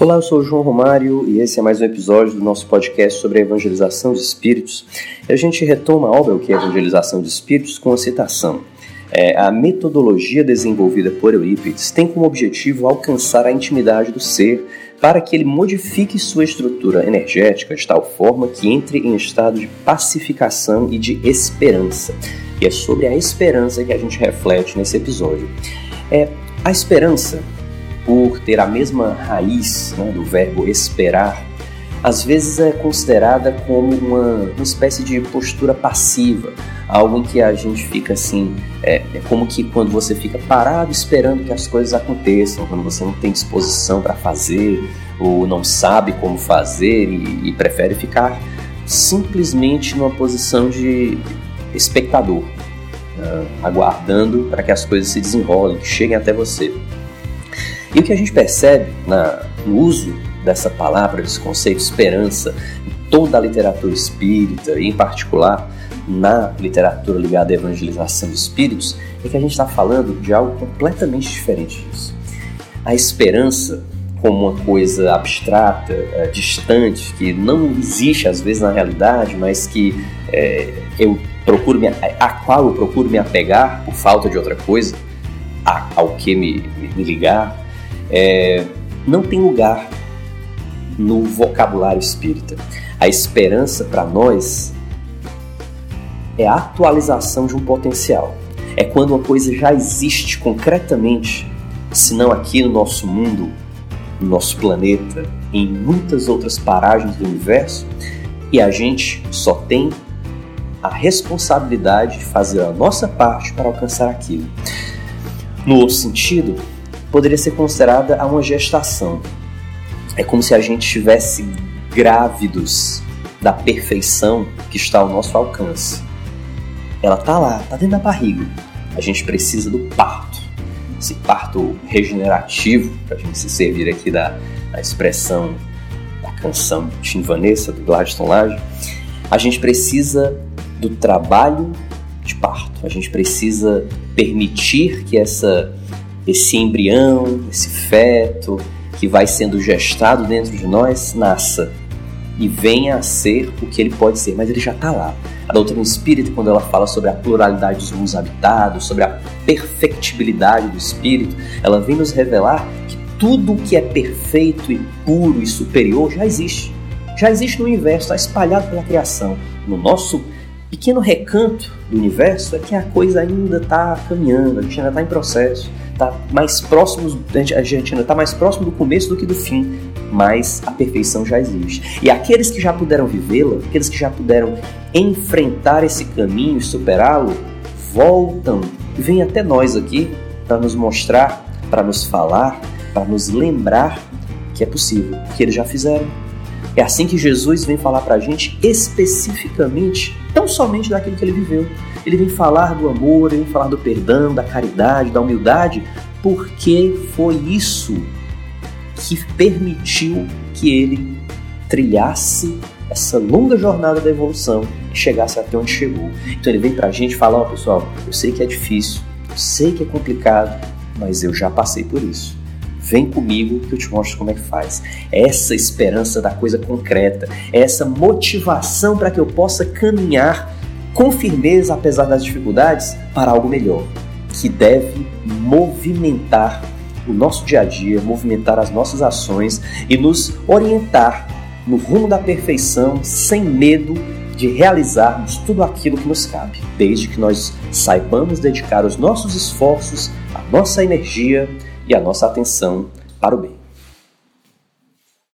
Olá, eu sou o João Romário e esse é mais um episódio do nosso podcast sobre a evangelização de espíritos. E a gente retoma a obra O que é Evangelização de Espíritos com a citação. É, a metodologia desenvolvida por Eurípides tem como objetivo alcançar a intimidade do ser para que ele modifique sua estrutura energética de tal forma que entre em estado de pacificação e de esperança. E é sobre a esperança que a gente reflete nesse episódio. É, a esperança por ter a mesma raiz né, do verbo esperar, às vezes é considerada como uma, uma espécie de postura passiva, algo em que a gente fica assim, é, é, como que quando você fica parado esperando que as coisas aconteçam, quando você não tem disposição para fazer ou não sabe como fazer e, e prefere ficar simplesmente numa posição de espectador, uh, aguardando para que as coisas se desenrolem, que cheguem até você. E o que a gente percebe na, no uso dessa palavra, desse conceito esperança, em toda a literatura espírita, e em particular na literatura ligada à evangelização de espíritos, é que a gente está falando de algo completamente diferente disso. A esperança, como uma coisa abstrata, é, distante, que não existe às vezes na realidade, mas que é, eu procuro me, a qual eu procuro me apegar por falta de outra coisa, a, ao que me, me ligar, é, não tem lugar no vocabulário espírita. A esperança para nós é a atualização de um potencial. É quando uma coisa já existe concretamente, se não aqui no nosso mundo, no nosso planeta, em muitas outras paragens do universo, e a gente só tem a responsabilidade de fazer a nossa parte para alcançar aquilo. No outro sentido, poderia ser considerada a uma gestação. É como se a gente estivesse grávidos da perfeição que está ao nosso alcance. Ela está lá, está dentro da barriga. A gente precisa do parto. Esse parto regenerativo, para a gente se servir aqui da, da expressão da canção Tim Vanessa, do Gladstone Lage, a gente precisa do trabalho de parto. A gente precisa permitir que essa esse embrião, esse feto que vai sendo gestado dentro de nós nasça e venha a ser o que ele pode ser, mas ele já está lá. A doutrina espírita, quando ela fala sobre a pluralidade dos mundos habitados, sobre a perfectibilidade do espírito, ela vem nos revelar que tudo que é perfeito e puro e superior já existe. Já existe no universo, está espalhado pela criação. No nosso pequeno recanto do universo é que a coisa ainda está caminhando, a gente ainda está em processo está mais próximo, a gente ainda está mais próximo do começo do que do fim, mas a perfeição já existe. E aqueles que já puderam vivê-la, aqueles que já puderam enfrentar esse caminho e superá-lo, voltam e vêm até nós aqui para nos mostrar, para nos falar, para nos lembrar que é possível, que eles já fizeram. É assim que Jesus vem falar para a gente especificamente, tão somente daquilo que ele viveu, ele vem falar do amor, ele vem falar do perdão, da caridade, da humildade, porque foi isso que permitiu que ele trilhasse essa longa jornada da evolução e chegasse até onde chegou. Então ele vem pra gente falar, ó oh, pessoal, eu sei que é difícil, eu sei que é complicado, mas eu já passei por isso. Vem comigo que eu te mostro como é que faz. Essa esperança da coisa concreta, essa motivação para que eu possa caminhar com firmeza, apesar das dificuldades, para algo melhor, que deve movimentar o nosso dia a dia, movimentar as nossas ações e nos orientar no rumo da perfeição sem medo de realizarmos tudo aquilo que nos cabe, desde que nós saibamos dedicar os nossos esforços, a nossa energia e a nossa atenção para o bem.